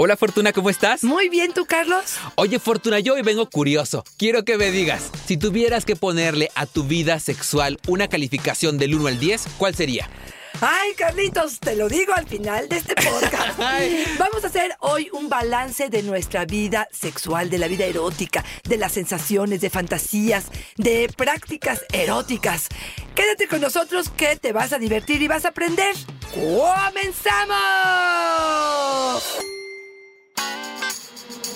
Hola Fortuna, ¿cómo estás? Muy bien, ¿tú, Carlos? Oye Fortuna, yo hoy vengo curioso. Quiero que me digas, si tuvieras que ponerle a tu vida sexual una calificación del 1 al 10, ¿cuál sería? Ay, Carlitos, te lo digo al final de este podcast. Vamos a hacer hoy un balance de nuestra vida sexual, de la vida erótica, de las sensaciones, de fantasías, de prácticas eróticas. Quédate con nosotros que te vas a divertir y vas a aprender. ¡Comenzamos!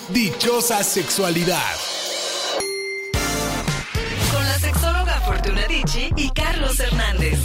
Dichosa sexualidad. Con la sexóloga Fortuna Dicci y Carlos Hernández.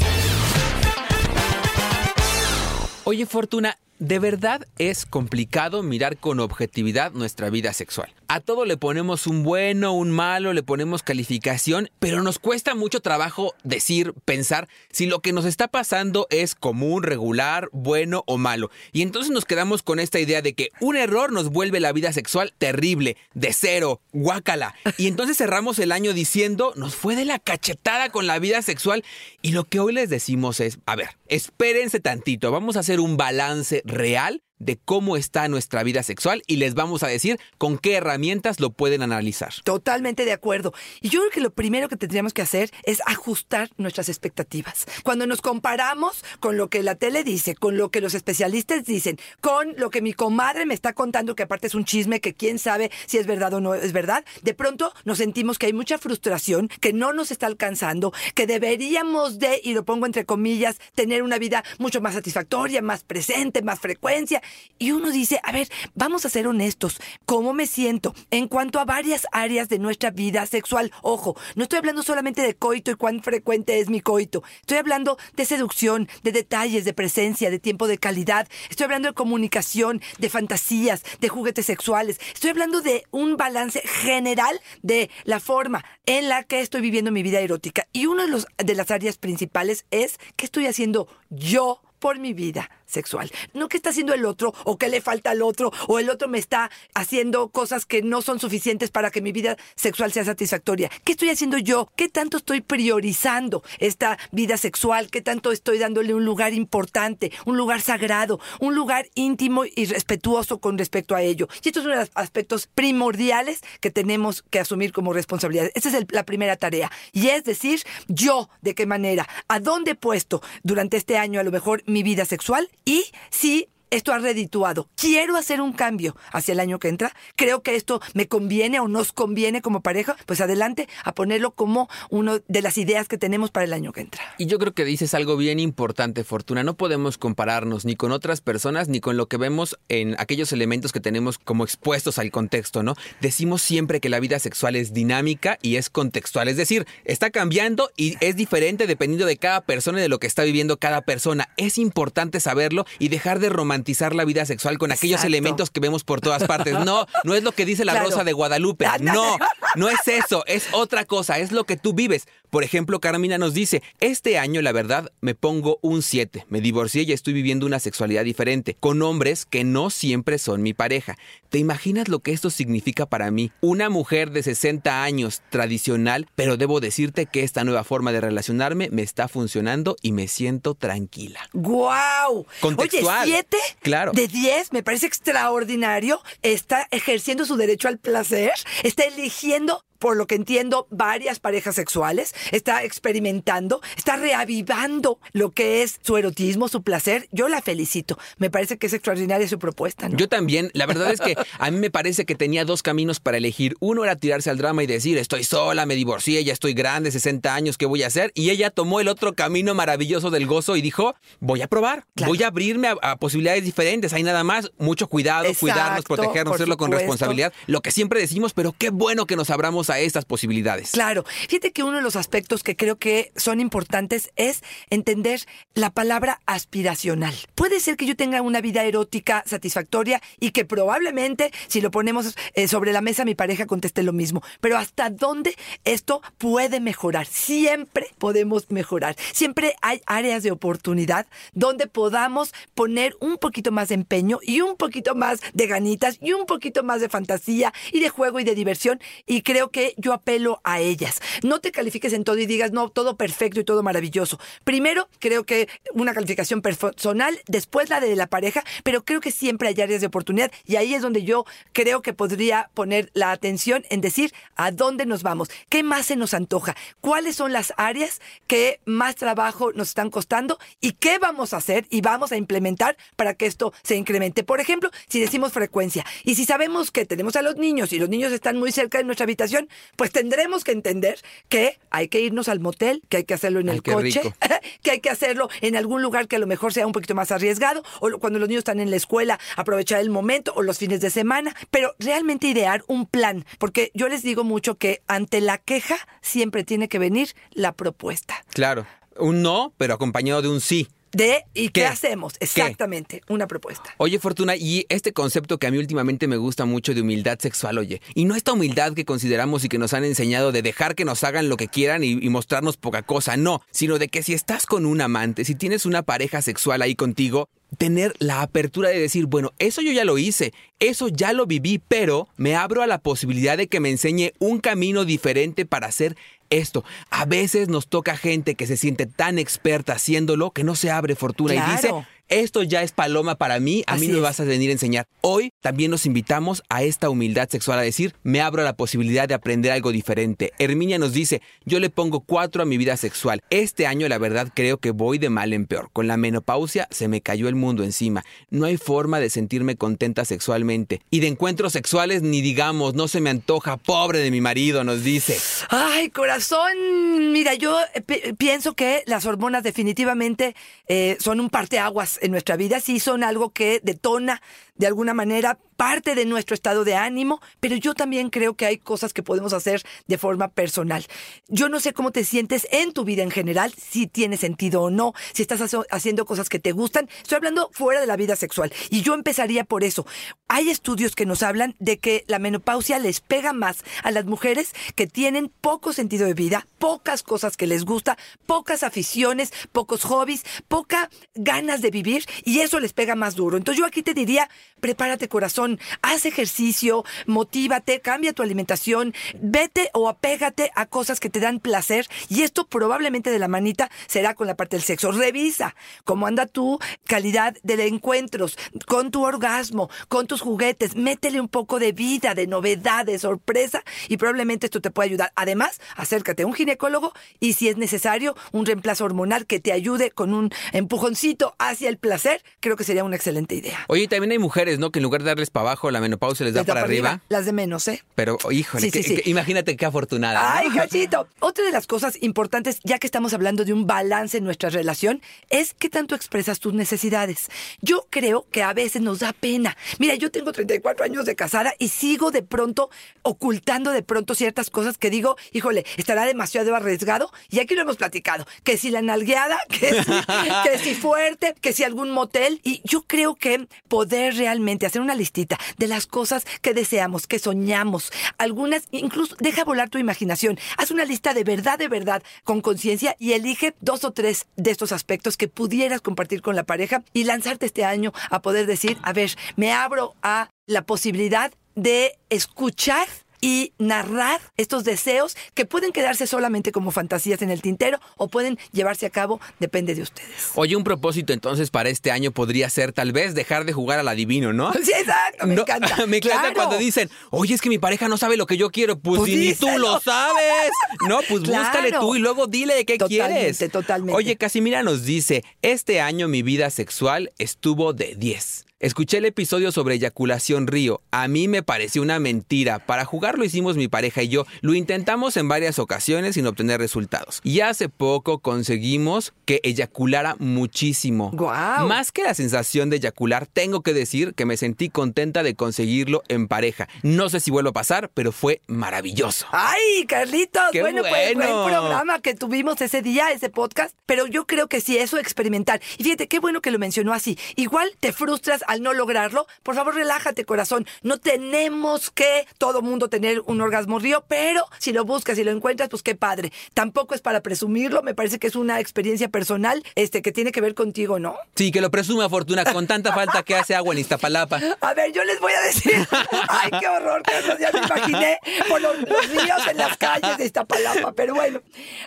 Oye Fortuna, ¿de verdad es complicado mirar con objetividad nuestra vida sexual? A todo le ponemos un bueno, un malo, le ponemos calificación, pero nos cuesta mucho trabajo decir, pensar si lo que nos está pasando es común, regular, bueno o malo. Y entonces nos quedamos con esta idea de que un error nos vuelve la vida sexual terrible, de cero, guácala. Y entonces cerramos el año diciendo, nos fue de la cachetada con la vida sexual. Y lo que hoy les decimos es, a ver, espérense tantito, vamos a hacer un balance real de cómo está nuestra vida sexual y les vamos a decir con qué herramientas lo pueden analizar. Totalmente de acuerdo. Y yo creo que lo primero que tendríamos que hacer es ajustar nuestras expectativas. Cuando nos comparamos con lo que la tele dice, con lo que los especialistas dicen, con lo que mi comadre me está contando, que aparte es un chisme que quién sabe si es verdad o no es verdad, de pronto nos sentimos que hay mucha frustración, que no nos está alcanzando, que deberíamos de, y lo pongo entre comillas, tener una vida mucho más satisfactoria, más presente, más frecuencia y uno dice, a ver, vamos a ser honestos, ¿cómo me siento en cuanto a varias áreas de nuestra vida sexual? Ojo, no estoy hablando solamente de coito y cuán frecuente es mi coito, estoy hablando de seducción, de detalles, de presencia, de tiempo de calidad, estoy hablando de comunicación, de fantasías, de juguetes sexuales, estoy hablando de un balance general de la forma en la que estoy viviendo mi vida erótica. Y una de, de las áreas principales es qué estoy haciendo yo por mi vida sexual. No que está haciendo el otro o que le falta al otro o el otro me está haciendo cosas que no son suficientes para que mi vida sexual sea satisfactoria. ¿Qué estoy haciendo yo? ¿Qué tanto estoy priorizando esta vida sexual? ¿Qué tanto estoy dándole un lugar importante, un lugar sagrado, un lugar íntimo y respetuoso con respecto a ello? Y esto es uno de los aspectos primordiales que tenemos que asumir como responsabilidad. Esa es la primera tarea. Y es decir, yo, ¿de qué manera? ¿A dónde he puesto durante este año a lo mejor mi vida sexual? Y si esto ha redituado. Quiero hacer un cambio hacia el año que entra. Creo que esto me conviene o nos conviene como pareja. Pues adelante a ponerlo como una de las ideas que tenemos para el año que entra. Y yo creo que dices algo bien importante, Fortuna. No podemos compararnos ni con otras personas ni con lo que vemos en aquellos elementos que tenemos como expuestos al contexto, ¿no? Decimos siempre que la vida sexual es dinámica y es contextual. Es decir, está cambiando y es diferente dependiendo de cada persona y de lo que está viviendo cada persona. Es importante saberlo y dejar de romantizar la vida sexual con aquellos elementos que vemos por todas partes. No, no es lo que dice la Rosa de Guadalupe. No, no es eso, es otra cosa, es lo que tú vives. Por ejemplo, Carmina nos dice, este año la verdad me pongo un 7, me divorcié y estoy viviendo una sexualidad diferente, con hombres que no siempre son mi pareja. ¿Te imaginas lo que esto significa para mí? Una mujer de 60 años, tradicional, pero debo decirte que esta nueva forma de relacionarme me está funcionando y me siento tranquila. ¡Guau! Contextual. Oye, ¿siete? Claro. De 10, me parece extraordinario. Está ejerciendo su derecho al placer, está eligiendo por lo que entiendo, varias parejas sexuales, está experimentando, está reavivando lo que es su erotismo, su placer. Yo la felicito. Me parece que es extraordinaria su propuesta. ¿no? Yo también. La verdad es que a mí me parece que tenía dos caminos para elegir. Uno era tirarse al drama y decir, estoy sola, me divorcié, ya estoy grande, 60 años, ¿qué voy a hacer? Y ella tomó el otro camino maravilloso del gozo y dijo, voy a probar, voy a abrirme a, posibilidades diferentes. Hay nada más, mucho cuidado, cuidarnos, protegernos, hacerlo con responsabilidad. Lo que siempre decimos, pero qué bueno que nos abramos a estas posibilidades. Claro. Fíjate que uno de los aspectos que creo que son importantes es entender la palabra aspiracional. Puede ser que yo tenga una vida erótica satisfactoria y que probablemente, si lo ponemos eh, sobre la mesa, mi pareja conteste lo mismo. Pero hasta dónde esto puede mejorar. Siempre podemos mejorar. Siempre hay áreas de oportunidad donde podamos poner un poquito más de empeño y un poquito más de ganitas y un poquito más de fantasía y de juego y de diversión. Y creo que yo apelo a ellas. No te califiques en todo y digas, no, todo perfecto y todo maravilloso. Primero, creo que una calificación personal, después la de la pareja, pero creo que siempre hay áreas de oportunidad y ahí es donde yo creo que podría poner la atención en decir a dónde nos vamos, qué más se nos antoja, cuáles son las áreas que más trabajo nos están costando y qué vamos a hacer y vamos a implementar para que esto se incremente. Por ejemplo, si decimos frecuencia y si sabemos que tenemos a los niños y los niños están muy cerca de nuestra habitación, pues tendremos que entender que hay que irnos al motel, que hay que hacerlo en el coche, que hay que hacerlo en algún lugar que a lo mejor sea un poquito más arriesgado, o cuando los niños están en la escuela, aprovechar el momento, o los fines de semana, pero realmente idear un plan, porque yo les digo mucho que ante la queja siempre tiene que venir la propuesta. Claro, un no, pero acompañado de un sí de ¿y qué, hacemos? Exactamente, una propuesta. Oye, Fortuna, y este concepto que a mí últimamente me gusta mucho de humildad sexual, oye, y no esta humildad que consideramos y que nos han enseñado de dejar que nos hagan lo que quieran y, y mostrarnos poca cosa, no, sino de que si estás con un amante, si tienes una pareja sexual ahí contigo, tener la apertura de decir, bueno, eso yo ya lo hice, eso ya lo viví, pero me abro a la posibilidad de que me enseñe un camino diferente para hacer esto. A veces nos toca gente que se siente tan experta haciéndolo que no se abre fortuna y dice, esto ya es paloma para mí, a mí me vas a venir a enseñar. Hoy también nos invitamos a esta humildad sexual, a decir, me abro a la posibilidad de aprender algo diferente. Herminia nos dice, yo le pongo cuatro a mi vida sexual. Este año la verdad creo que voy de mal en peor. Con la menopausia se me cayó el mundo encima. No hay forma de sentirme contenta sexualmente. Y de encuentros sexuales ni digamos, no se me antoja, pobre de mi marido, nos dice. Ay, corazón, mira, yo eh, pienso que las hormonas definitivamente eh, son un parteaguas en nuestra vida sí son algo que detona de alguna manera parte de nuestro estado de ánimo, pero yo también creo que hay cosas que podemos hacer de forma personal. Yo no sé cómo te sientes en tu vida en general, si tiene sentido o no, si estás haciendo cosas que te gustan. Estoy hablando fuera de la vida sexual y yo empezaría por eso. Hay estudios que nos hablan de que la menopausia les pega más a las mujeres que tienen poco sentido de vida, pocas cosas que les gusta, pocas aficiones, pocos hobbies, poca ganas de vivir y eso les pega más duro. Entonces yo aquí te diría, prepárate corazón, haz ejercicio, motívate, cambia tu alimentación, vete o apégate a cosas que te dan placer y esto probablemente de la manita será con la parte del sexo. Revisa cómo anda tu calidad de encuentros, con tu orgasmo, con tus juguetes, métele un poco de vida, de novedad, de sorpresa y probablemente esto te puede ayudar. Además, acércate a un ginecólogo y si es necesario, un reemplazo hormonal que te ayude con un empujoncito hacia el placer, creo que sería una excelente idea. Oye, también hay mujeres ¿no? Que en lugar de darles para abajo, la menopausia les da para, arriba. Las de menos, ¿eh? Pero, híjole, imagínate qué afortunada. Ay, cachito. Otra de las cosas importantes, ya que estamos hablando de un balance en nuestra relación, es qué tanto expresas tus necesidades. Yo creo que a veces nos da pena. Mira, yo tengo 34 años de casada y sigo de pronto ocultando de pronto ciertas cosas que digo, híjole, estará demasiado arriesgado. Y aquí lo hemos platicado. Que si la nalgueada, que si, que si fuerte, que si algún motel. Y yo creo que poder realmente hacer una listita de las cosas que deseamos, que soñamos, algunas, incluso deja volar tu imaginación, haz una lista de verdad, de verdad, con conciencia y elige dos o tres de estos aspectos que pudieras compartir con la pareja y lanzarte este año a poder decir, a ver, me abro a la posibilidad de escuchar y narrar estos deseos que pueden quedarse solamente como fantasías en el tintero o pueden llevarse a cabo, depende de ustedes. Oye, un propósito entonces para este año podría ser tal vez dejar de jugar al adivino, ¿no? Sí, exacto, me encanta. me encanta cuando dicen, oye, es que mi pareja no sabe lo que yo quiero, pues, pues ni tú lo sabes. No, pues búscale tú y luego dile qué quieres. Totalmente. Oye, Casimira nos dice, este año mi vida sexual estuvo de 10. Escuché el episodio sobre eyaculación río. A mí me pareció una mentira. Para jugar lo hicimos mi pareja y yo. Lo intentamos en varias ocasiones sin obtener resultados. Y hace poco conseguimos que eyaculara muchísimo. Wow. Más que la sensación de eyacular, tengo que decir que me sentí contenta de conseguirlo en pareja. No sé si vuelvo a pasar, pero fue maravilloso. ¡Ay, Carlitos! bueno, pues fue el programa que tuvimos ese día, ese podcast. Pero yo creo que sí, eso experimentar. Y fíjate, qué bueno que lo mencionó así. Igual te frustras al no lograrlo, por favor relájate corazón. No tenemos que todo mundo tener un orgasmo río, pero si lo buscas y lo encuentras, pues qué padre. Tampoco es para presumirlo, me parece que es una experiencia personal este, que tiene que ver contigo, ¿no? Sí, que lo presume Fortuna con tanta falta que hace agua en Iztapalapa. A ver, yo les voy a decir. Ay, qué horror, Carlos. Ya me imaginé por los, los ríos en las calles de Iztapalapa. Pero bueno,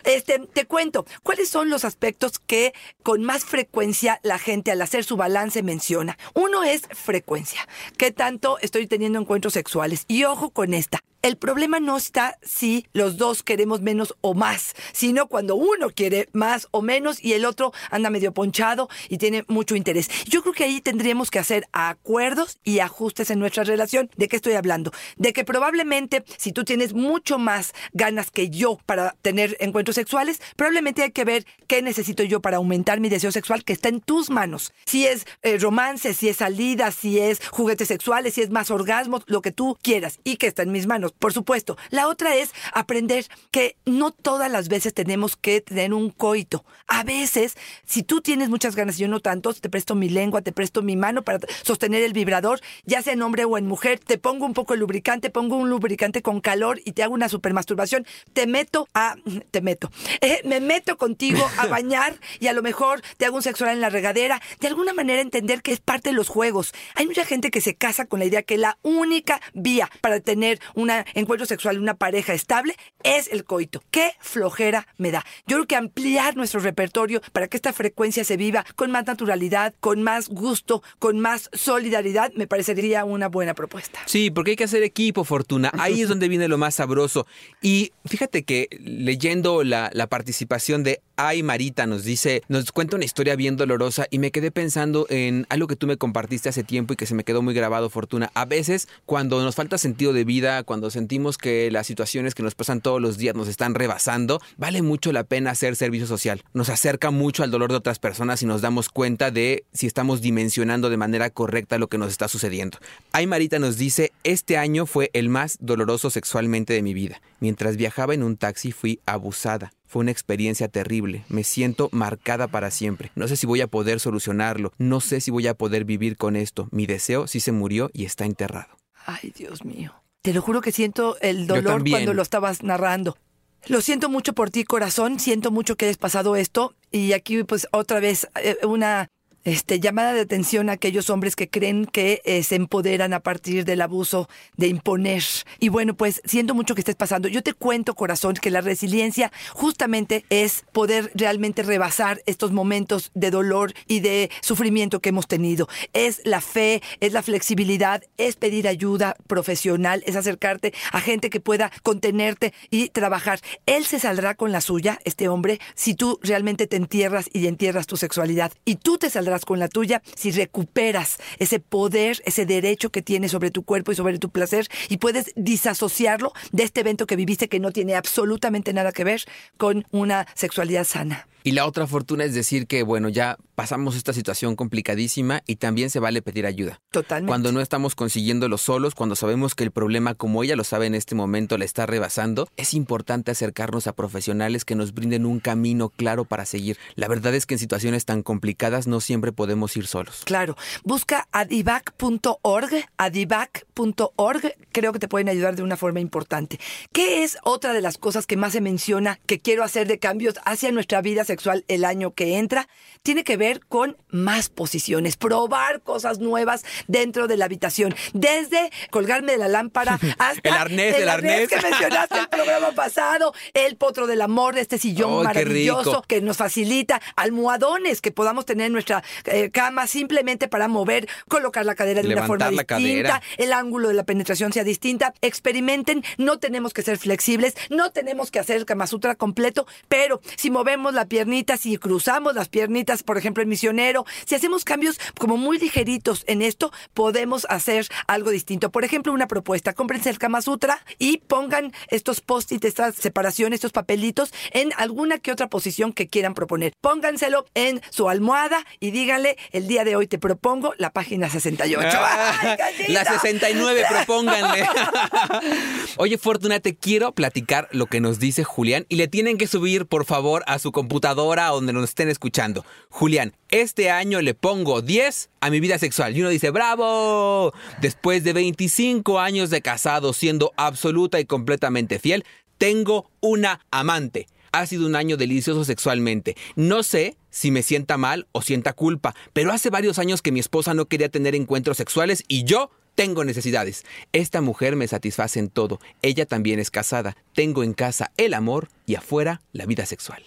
este, te cuento, ¿cuáles son los aspectos que con más frecuencia la gente al hacer su balance menciona? Uno es frecuencia. ¿Qué tanto estoy teniendo encuentros sexuales? Y ojo con esta. El problema no está si los dos queremos menos o más, sino cuando uno quiere más o menos y el otro anda medio ponchado y tiene mucho interés. Yo creo que ahí tendríamos que hacer acuerdos y ajustes en nuestra relación. ¿De qué estoy hablando? De que probablemente si tú tienes mucho más ganas que yo para tener encuentros sexuales, probablemente hay que ver qué necesito yo para aumentar mi deseo sexual que está en tus manos. Si es eh, romance, si es salida, si es juguetes sexuales, si es más orgasmos, lo que tú quieras y que está en mis manos por supuesto. La otra es aprender que no todas las veces tenemos que tener un coito. A veces, si tú tienes muchas ganas y yo no tanto, te presto mi lengua, te presto mi mano para sostener el vibrador, ya sea en hombre o en mujer, te pongo un poco de lubricante, pongo un lubricante con calor y te hago una supermasturbación, te meto a, te meto, eh, me meto contigo a bañar y a lo mejor te hago un sexual en la regadera, de alguna manera entender que es parte de los juegos. Hay mucha gente que se casa con la idea que la única vía para tener una encuentro sexual una pareja estable es el coito. Qué flojera me da. Yo creo que ampliar nuestro repertorio para que esta frecuencia se viva con más naturalidad, con más gusto, con más solidaridad, me parecería una buena propuesta. Sí, porque hay que hacer equipo, Fortuna. Ahí es donde viene lo más sabroso. Y fíjate que leyendo la, la participación de Ay Marita nos dice, nos cuenta una historia bien dolorosa y me quedé pensando en algo que tú me compartiste hace tiempo y que se me quedó muy grabado, Fortuna. A veces, cuando nos falta sentido de vida, cuando sentimos que las situaciones que nos pasan todos los días nos están rebasando, vale mucho la pena hacer servicio social. Nos acerca mucho al dolor de otras personas y nos damos cuenta de si estamos dimensionando de manera correcta lo que nos está sucediendo. Ay Marita nos dice, este año fue el más doloroso sexualmente de mi vida. Mientras viajaba en un taxi fui abusada. Fue una experiencia terrible. Me siento marcada para siempre. No sé si voy a poder solucionarlo. No sé si voy a poder vivir con esto. Mi deseo sí se murió y está enterrado. Ay, Dios mío. Te lo juro que siento el dolor cuando lo estabas narrando. Lo siento mucho por ti, corazón. Siento mucho que hayas pasado esto. Y aquí, pues, otra vez, eh, una este, llamada de atención a aquellos hombres que creen que eh, se empoderan a partir del abuso de imponer. Y bueno, pues siento mucho que estés pasando. Yo te cuento, corazón, que la resiliencia justamente es poder realmente rebasar estos momentos de dolor y de sufrimiento que hemos tenido. Es la fe, es la flexibilidad, es pedir ayuda profesional, es acercarte a gente que pueda contenerte y trabajar. Él se saldrá con la suya, este hombre, si tú realmente te entierras y entierras tu sexualidad. Y tú te saldrás con la tuya si recuperas ese poder, ese derecho que tienes sobre tu cuerpo y sobre tu placer y puedes disasociarlo de este evento que viviste que no tiene absolutamente nada que ver con una sexualidad sana. Y la otra fortuna es decir que, bueno, ya pasamos esta situación complicadísima y también se vale pedir ayuda. Totalmente. Cuando no estamos consiguiéndolo solos, cuando sabemos que el problema, como ella lo sabe en este momento, la está rebasando, es importante acercarnos a profesionales que nos brinden un camino claro para seguir. La verdad es que en situaciones tan complicadas no siempre podemos ir solos. Claro. Busca adivac.org, adivac.org, creo que te pueden ayudar de una forma importante. ¿Qué es otra de las cosas que más se menciona que quiero hacer de cambios hacia nuestra vida sexual el año que entra? Tiene que ver con más posiciones, probar cosas nuevas dentro de la habitación, desde colgarme de la lámpara hasta El arnés, el arnés. que mencionaste el programa pasado, el potro del amor, este sillón ¡Ay, qué maravilloso que nos facilita, almohadones que podamos tener en nuestra eh, cama simplemente para mover, colocar la cadera de una forma distinta, cadera. el ángulo de la penetración sea distinta. Experimenten, no tenemos que ser flexibles, no tenemos que hacer el Kama Sutra completo, pero si movemos la piernita, si cruzamos las piernitas, por ejemplo, el misionero, si hacemos cambios como muy ligeritos en esto, podemos hacer algo distinto. Por ejemplo, una propuesta, cómprense el Kama Sutra y pongan estos post-it, estas separaciones, estos papelitos en alguna que otra posición que quieran proponer. Pónganselo en su almohada y díganle, el día de hoy te propongo la página 68. ¡Ay, cachito! La 69, propónganle. Oye, Fortuna, te quiero platicar lo que nos dice Julián y le tienen que subir, por favor, a su computadora computadora o donde nos estén escuchando. Julián, este año le pongo 10 a mi vida sexual. Y uno dice, ¡bravo! Después de 25 años de casado, siendo absoluta y completamente fiel, tengo una amante. Ha sido un año delicioso sexualmente. No sé si me sienta mal o sienta culpa, pero hace varios años que mi esposa no quería tener encuentros sexuales y yo tengo necesidades. Esta mujer me satisface en todo. Ella también es casada. Tengo en casa el amor y afuera la vida sexual.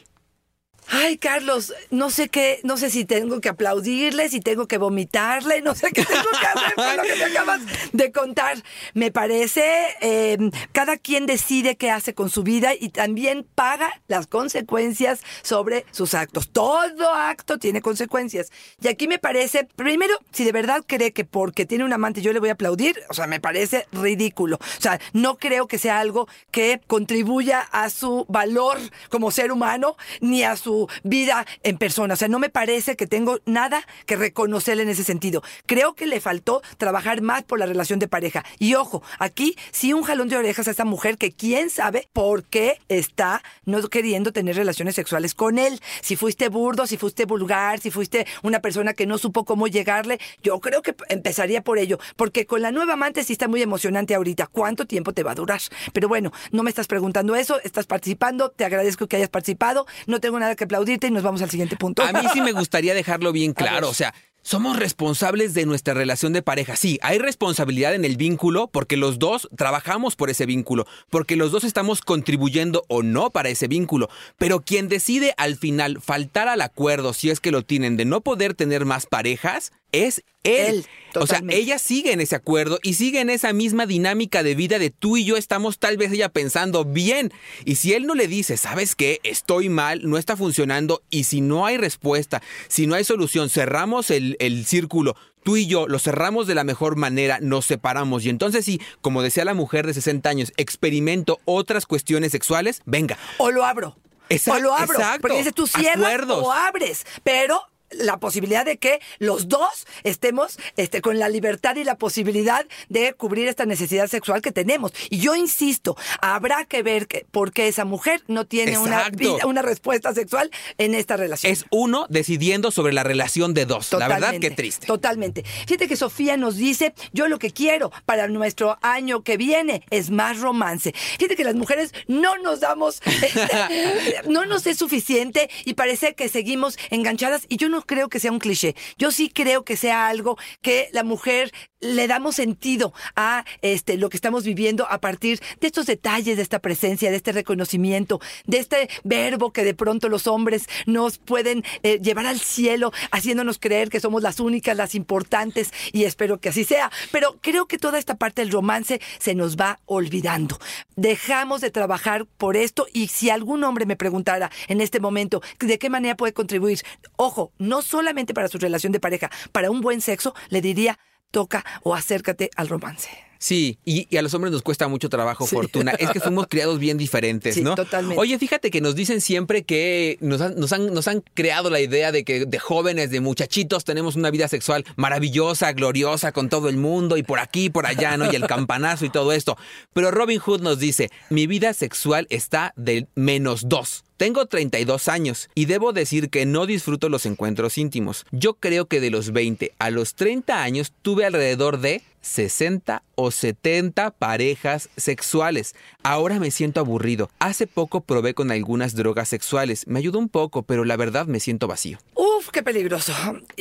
Ay, Carlos, no sé qué, no sé si tengo que aplaudirle, si tengo que vomitarle, no sé qué tengo que hacer con lo que me acabas de contar. Me parece, eh, cada quien decide qué hace con su vida y también paga las consecuencias sobre sus actos. Todo acto tiene consecuencias. Y aquí me parece, primero, si de verdad cree que porque tiene un amante yo le voy a aplaudir, o sea, me parece ridículo. O sea, no creo que sea algo que contribuya a su valor como ser humano ni a vida en persona. O sea, no me parece que tengo nada que reconocerle en ese sentido. Creo que le faltó trabajar más por la relación de pareja. Y ojo, aquí sí un jalón de orejas a esta mujer que quién sabe por qué está no queriendo tener relaciones sexuales con él. Si fuiste burdo, si fuiste vulgar, si fuiste una persona que no supo cómo llegarle, yo creo que empezaría por ello. Porque con la nueva amante sí está muy emocionante ahorita. ¿Cuánto tiempo te va a durar? Pero bueno, no me estás preguntando eso, estás participando, te agradezco que hayas participado, no tengo nada que aplaudirte y nos vamos al siguiente punto. A mí sí me gustaría dejarlo bien claro. O sea, somos responsables de nuestra relación de pareja. Sí, hay responsabilidad en el vínculo porque los dos trabajamos por ese vínculo, porque los dos estamos contribuyendo o no para ese vínculo. Pero quien decide al final faltar al acuerdo, si es que lo tienen, de no poder tener más parejas, es él. Él, o sea, ella sigue en ese acuerdo y sigue en esa misma dinámica de vida de tú y yo estamos tal vez ella pensando bien. Y si él no le dice, ¿sabes qué? Estoy mal, no está funcionando y si no hay respuesta, si no hay solución, cerramos el, el círculo. Tú y yo lo cerramos de la mejor manera, nos separamos y entonces sí, como decía la mujer de 60 años, experimento otras cuestiones sexuales, venga, o lo abro. Exacto, o lo abro. exacto. Porque dice tú cierras Acuerdos. o abres. Pero la posibilidad de que los dos estemos este, con la libertad y la posibilidad de cubrir esta necesidad sexual que tenemos. Y yo insisto, habrá que ver que, por qué esa mujer no tiene una, vida- una respuesta sexual en esta relación. es uno decidiendo sobre la relación de dos. La verdad, qué triste. Totalmente. Fíjate que Sofía nos dice, yo lo que quiero para nuestro año que viene es más romance. Fíjate que las mujeres no nos damos, este, no nos es suficiente y parece que seguimos enganchadas y yo no creo que sea un cliché. Yo sí creo que sea algo que la mujer le damos sentido a este lo que estamos viviendo a partir de estos detalles, de esta presencia, de este reconocimiento, de este verbo que de pronto los hombres nos pueden eh, llevar al cielo, haciéndonos creer que somos las únicas, las importantes, y espero que así sea. Pero creo que toda esta parte del romance se nos va olvidando. Dejamos de trabajar por esto y si algún hombre me preguntara en este momento de qué manera puede contribuir, ojo, no solamente para su relación de pareja, para un buen sexo, le diría toca o acércate al romance. Sí, y, y a los hombres nos cuesta mucho trabajo, Sí. Fortuna. Es que fuimos criados bien diferentes, Sí, ¿no? totalmente. Oye, fíjate que nos dicen siempre que nos han, nos, han, nos han creado la idea de que de jóvenes, de muchachitos, tenemos una vida sexual maravillosa, gloriosa, con todo el mundo, y por aquí, por allá, ¿no? Y el campanazo y todo esto. Pero Robin Hood nos dice, mi vida sexual está del menos dos. Tengo 32 años y debo decir que no disfruto los encuentros íntimos. Yo creo que de los 20 a los 30 años tuve alrededor de 60 o 70 parejas sexuales. Ahora me siento aburrido. Hace poco probé con algunas drogas sexuales. Me ayudó un poco, pero la verdad me siento vacío. Uf, qué peligroso.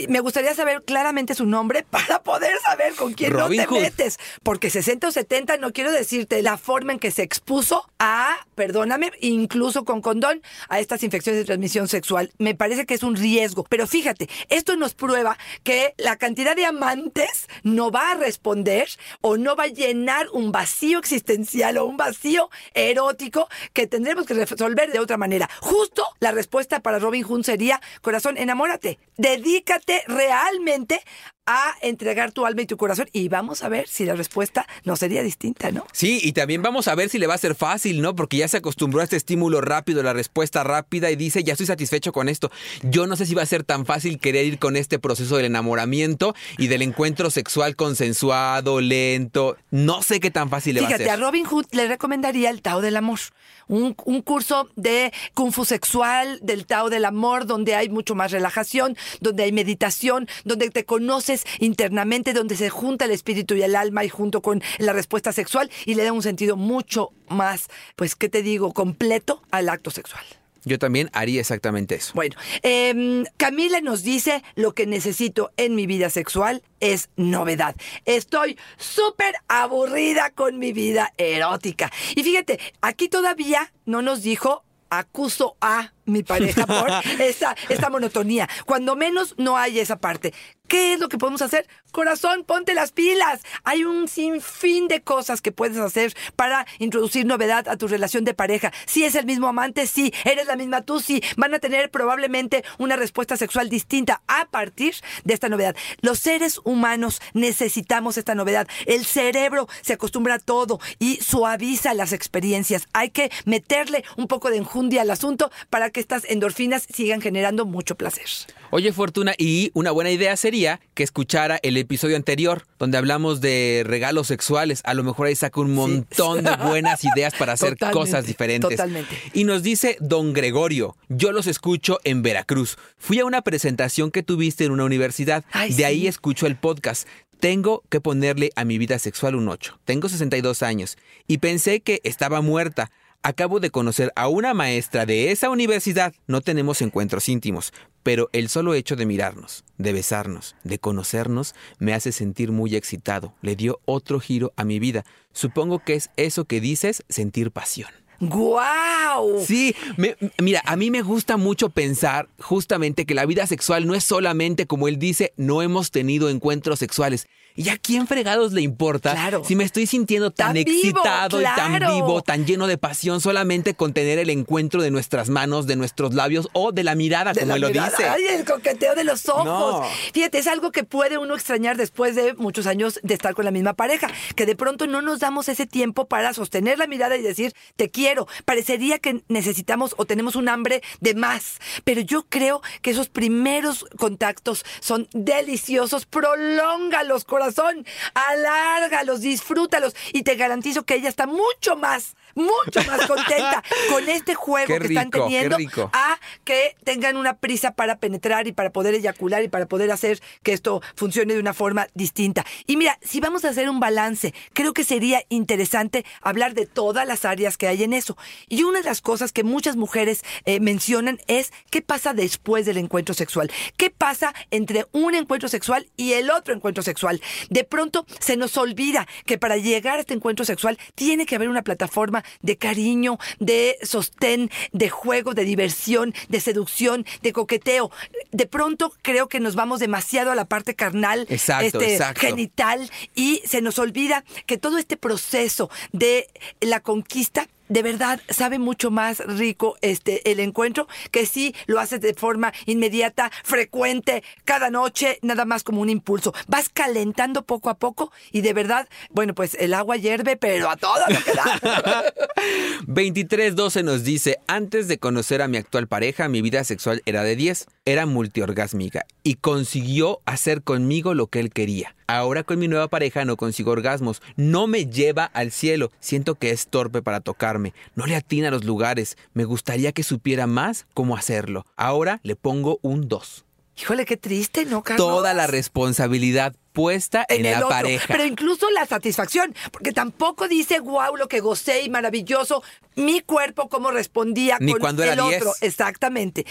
Me gustaría saber claramente su nombre para poder saber con quién Robin no te Hood. metes. Porque 60 o 70 no quiero decirte la forma en que se expuso a, perdóname, incluso con condón, a estas infecciones de transmisión sexual. Me parece que es un riesgo. Pero fíjate, esto nos prueba que la cantidad de amantes no va a responder o no va a llenar un vacío existencial o un vacío erótico que tendremos que resolver de otra manera. Justo la respuesta para Robin Hood sería, corazón, enamórate, dedícate realmente a entregar tu alma y tu corazón y vamos a ver si la respuesta no sería distinta, ¿no? Sí, y también vamos a ver si le va a ser fácil, ¿no? Porque ya se acostumbró a este estímulo rápido, la respuesta rápida y dice, ya estoy satisfecho con esto. Yo no sé si va a ser tan fácil querer ir con este proceso del enamoramiento y del encuentro sexual consensuado, lento. No sé qué tan fácil le Fíjate, va a a ser. Robin Hood le recomendaría el Tao del Amor, un, un curso de Kung Fu sexual, del Tao del Amor, donde hay mucho más relajación, donde hay meditación, donde te conoces internamente, donde se junta el espíritu y el alma y junto con la respuesta sexual y le da un sentido mucho más, pues, ¿qué te digo?, completo al acto sexual. Yo también haría exactamente eso. Bueno, em, Camila nos dice, lo que necesito en mi vida sexual es novedad. Estoy súper aburrida con mi vida erótica. Y fíjate, aquí todavía no nos dijo, acuso a mi pareja por esta, esta monotonía. Cuando menos no hay esa parte. ¿Qué es lo que podemos hacer? Corazón, ponte las pilas. Hay un sinfín de cosas que puedes hacer para introducir novedad a tu relación de pareja. Si es el mismo amante, sí. Eres la misma tú, sí. Van a tener probablemente una respuesta sexual distinta a partir de esta novedad. Los seres humanos necesitamos esta novedad. El cerebro se acostumbra a todo y suaviza las experiencias. Hay que meterle un poco de enjundia al asunto para que estas endorfinas sigan generando mucho placer. Oye, Fortuna, y una buena idea sería que escuchara el episodio anterior, donde hablamos de regalos sexuales. A lo mejor ahí saca un montón de buenas ideas para hacer Totalmente, cosas diferentes. totalmente. Y nos dice Don Gregorio, yo los escucho en Veracruz. Fui a una presentación que tuviste en una universidad. Ay, de ahí escucho el podcast. Tengo que ponerle a mi vida sexual un 8. Tengo 62 años y pensé que estaba muerta. Acabo de conocer a una maestra de esa universidad. No tenemos encuentros íntimos, pero el solo hecho de mirarnos, de besarnos, de conocernos, me hace sentir muy excitado. Le dio otro giro a mi vida. Supongo que es eso que dices, sentir pasión. ¡Guau! Sí, me- mira, a mí me gusta mucho pensar justamente que la vida sexual no es solamente, como él dice, no hemos tenido encuentros sexuales. ¿Y a quién fregados le importa Claro. si me estoy sintiendo tan, Tan vivo, excitado y tan vivo, tan lleno de pasión solamente con tener el encuentro de nuestras manos, de nuestros labios o de la mirada, De como la él lo dice? Ay, el coqueteo de los ojos. No. Fíjate, es algo que puede uno extrañar después de muchos años de estar con la misma pareja, que de pronto no nos damos ese tiempo para sostener la mirada y decir, te quiero. Parecería que necesitamos o tenemos un hambre de más, pero yo creo que esos primeros contactos son deliciosos. Prolóngalos, corazón. Alárgalos, disfrútalos y te garantizo que ella está mucho más, mucho más contenta con este juego Qué que están rico, teniendo a que tengan una prisa para penetrar y para poder eyacular y para poder hacer que esto funcione de una forma distinta. Y mira, si vamos a hacer un balance, creo que sería interesante hablar de todas las áreas que hay en eso. Y una de las cosas que muchas mujeres eh, mencionan es qué pasa después del encuentro sexual. ¿Qué pasa entre un encuentro sexual y el otro encuentro sexual? De pronto se nos olvida que para llegar a este encuentro sexual tiene que haber una plataforma de cariño, de sostén, de juego, de diversión, de seducción, de coqueteo. De pronto creo que nos vamos demasiado a la parte carnal, Exacto, este, exacto. genital, y se nos olvida que todo este proceso de la conquista de verdad sabe mucho más rico este el encuentro que si lo haces de forma inmediata, frecuente, cada noche, nada más como un impulso. Vas calentando poco a poco y de verdad, bueno, pues el agua hierve, pero a todo lo que da. 2312 nos dice, antes de conocer a mi actual pareja, mi vida sexual era de 10, era multiorgásmica y consiguió hacer conmigo lo que él quería. Ahora con mi nueva pareja no consigo orgasmos, no me lleva al cielo, siento que es torpe para tocarme, no le atina a los lugares, me gustaría que supiera más cómo hacerlo. Ahora le pongo un 2. Híjole, qué triste, ¿no, Carlos? Toda la responsabilidad puesta en, la otro. pareja. Pero incluso la satisfacción, porque tampoco dice, wow, lo que gocé y maravilloso, mi cuerpo, cómo respondía Ni con cuando era el otro. 10. Exactamente.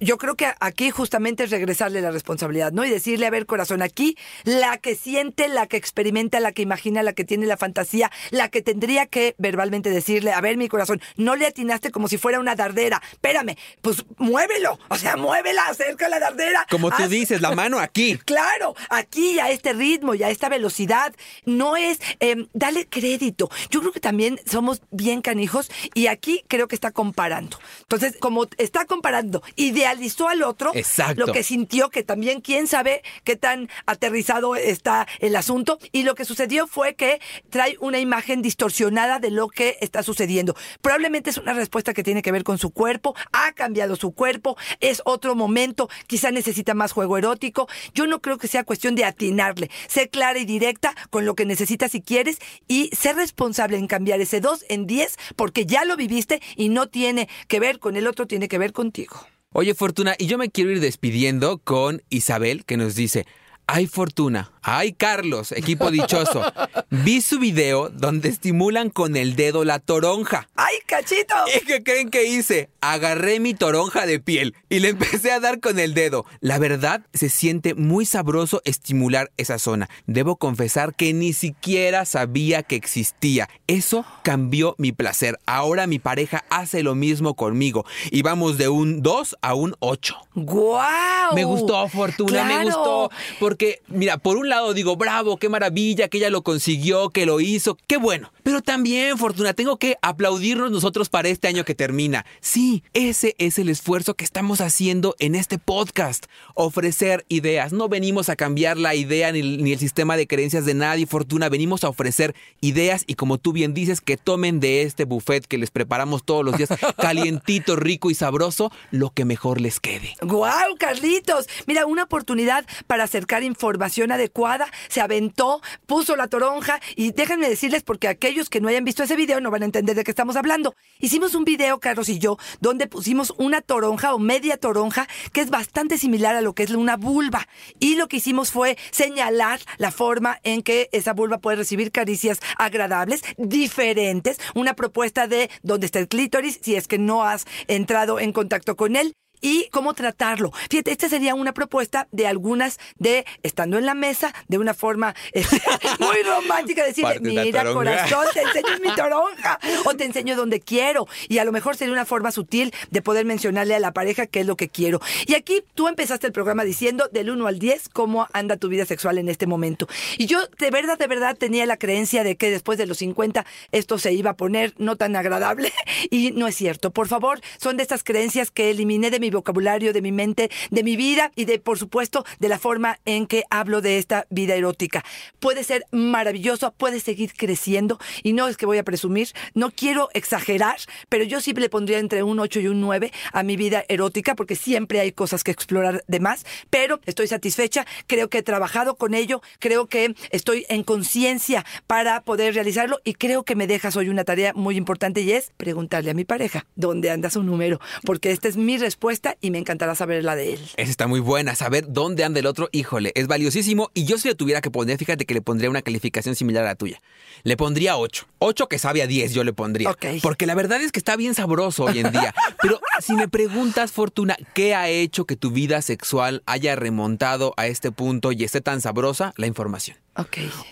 Yo creo que aquí justamente es regresarle la responsabilidad, ¿no? Y decirle, a ver, corazón, aquí la que siente, la que experimenta, la que imagina, la que tiene la fantasía, la que tendría que verbalmente decirle, a ver, mi corazón, no le atinaste como si fuera una dardera. Espérame, pues muévelo. O sea, muévela, acerca la dardera. Como tú Haz- dices, la mano aquí. Claro, aquí a este ritmo y a esta velocidad. No es, eh, dale crédito. Yo creo que también somos bien canijos y aquí creo que está comparando. Entonces, como está comparando, idealizando idealizó al otro, Exacto. lo que sintió, que también quién sabe qué tan aterrizado está el asunto, y lo que sucedió fue que trae una imagen distorsionada de lo que está sucediendo. Probablemente es una respuesta que tiene que ver con su cuerpo, ha cambiado su cuerpo, es otro momento, quizá necesita más juego erótico. Yo no creo que sea cuestión de atinarle. Sé clara y directa con lo que necesitas si quieres y ser responsable en cambiar ese 2 en 10 porque ya lo viviste y no tiene que ver con el otro, tiene que ver contigo. Oye, Fortuna, y yo me quiero ir despidiendo con Isabel, que nos dice, ay, Fortuna, ay, Carlos, equipo dichoso, vi su video donde estimulan con el dedo la toronja. ¡Ay, cachito! ¿Y qué creen que hice? Agarré mi toronja de piel y le empecé a dar con el dedo. La verdad, se siente muy sabroso estimular esa zona. Debo confesar que ni siquiera sabía que existía. Eso cambió mi placer. Ahora mi pareja hace lo mismo conmigo y vamos de un 2 a un 8. ¡Guau! Me gustó, Fortuna, me Claro. gustó. Porque, mira, por un lado digo, bravo, qué maravilla, que ella lo consiguió, que lo hizo, qué bueno. Pero también, Fortuna, tengo que aplaudirnos nosotros para este año que termina. Sí, ese es el esfuerzo que estamos haciendo en este podcast. Ofrecer ideas. No venimos a cambiar la idea ni, ni el sistema de creencias de nadie, Fortuna. Venimos a ofrecer ideas y como tú bien dices, que tomen de este buffet que les preparamos todos los días, calientito, rico y sabroso, lo que mejor les quede. ¡Guau, Carlitos! Mira, una oportunidad para acercar información adecuada. Se aventó, puso la toronja y déjenme decirles, porque aquellos que no hayan visto ese video no van a entender de qué estamos hablando. Hicimos un video, Carlos y yo, donde pusimos una toronja o media toronja que es bastante similar a lo que es una vulva. Y lo que hicimos fue señalar la forma en que esa vulva puede recibir caricias agradables, diferentes, una propuesta de dónde está el clítoris, si es que no has entrado en contacto con él y cómo tratarlo. Fíjate, esta sería una propuesta de algunas de estando en la mesa de una forma este, muy romántica, decirle, mira toronja". corazón, te enseño mi toronja o te enseño donde quiero. Y a lo mejor sería una forma sutil de poder mencionarle a la pareja qué es lo que quiero. Y aquí tú empezaste el programa diciendo del 1 al 10 cómo anda tu vida sexual en este momento. Y yo de verdad, de verdad tenía la creencia de que después de los 50 esto se iba a poner no tan agradable. Y no es cierto. Por favor, son de estas creencias que eliminé de mi vocabulario, de mi mente, de mi vida y de, por supuesto, de la forma en que hablo de esta vida erótica. Puede ser maravilloso, puede seguir creciendo y no es que voy a presumir, no quiero exagerar, pero yo siempre le pondría entre un 8 y un 9 a mi vida erótica porque siempre hay cosas que explorar de más, pero estoy satisfecha, creo que he trabajado con ello, creo que estoy en conciencia para poder realizarlo y creo que me dejas hoy una tarea muy importante y es preguntarle a mi pareja dónde anda su número, porque esta es mi respuesta y me encantará saber la de él. Esa está muy buena. Saber dónde anda el otro, híjole, es valiosísimo. Y yo si le tuviera que poner, fíjate que le pondría una calificación similar a la tuya. Le pondría 8. 8 que sabe a 10 yo le pondría. Porque la verdad es que está bien sabroso hoy en día. Pero si me preguntas, Fortuna, ¿qué ha hecho que tu vida sexual haya remontado a este punto y esté tan sabrosa? La información.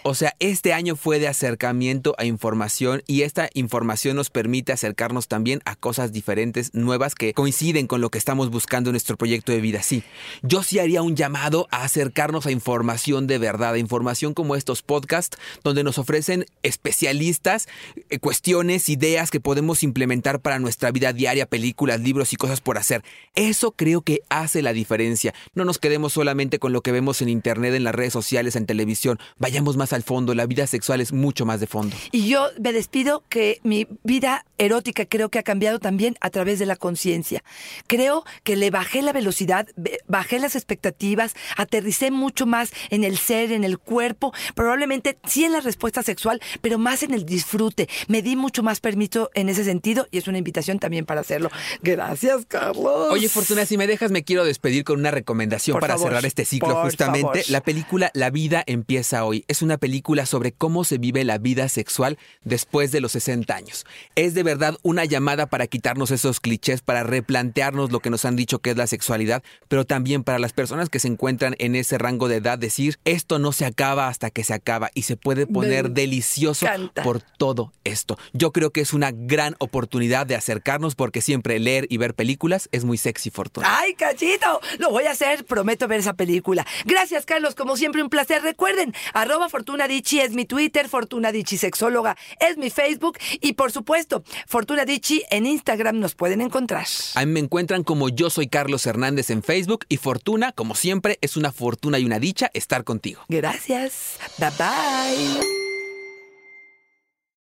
O sea, este año fue de acercamiento a información y esta información nos permite acercarnos también a cosas diferentes, nuevas, que coinciden con lo que estamos buscando en nuestro proyecto de vida. Sí, yo sí haría un llamado a acercarnos a información de verdad, información como estos podcasts, donde nos ofrecen especialistas eh, cuestiones, ideas que podemos implementar para nuestra vida diaria, películas, libros y cosas por hacer. Eso creo que hace la diferencia. No nos quedemos solamente con lo que vemos en internet, en las redes sociales, en televisión. Vayamos más al fondo. La vida sexual es mucho más de fondo. Y yo me despido que mi vida erótica creo que ha cambiado también a través de la conciencia. Creo que le bajé la velocidad, bajé las expectativas, aterricé mucho más en el ser, en el cuerpo, probablemente sí en la respuesta sexual, pero más en el disfrute. Me di mucho más permiso en ese sentido y es una invitación también para hacerlo. Gracias, Carlos. Oye, Fortuna, si me dejas, me quiero despedir con una recomendación Por para favor, cerrar este ciclo. Justamente, favor. la película La vida empieza hoy. Es una película sobre cómo se vive la vida sexual después de los 60 años. Es de verdad una llamada para quitarnos esos clichés, para replantearnos lo que nos han dicho que es la sexualidad, pero también para las personas que se encuentran en ese rango de edad decir, esto no se acaba hasta que se acaba y se puede poner Me delicioso encanta. por todo esto. Yo creo que es una gran oportunidad de acercarnos porque siempre leer y ver películas es muy sexy, Fortuna. ¡Ay, cachito! Lo voy a hacer, prometo ver esa película. Gracias, Carlos, como siempre un placer. Recuerden, arroba Fortuna es mi Twitter, Fortuna Dicci Sexóloga es mi Facebook y por supuesto, Fortuna Dicci en Instagram nos pueden encontrar. A mí me encuentran como como Yo Soy Carlos Hernández en Facebook y Fortuna, como siempre, es una fortuna y una dicha estar contigo. Gracias. Bye bye.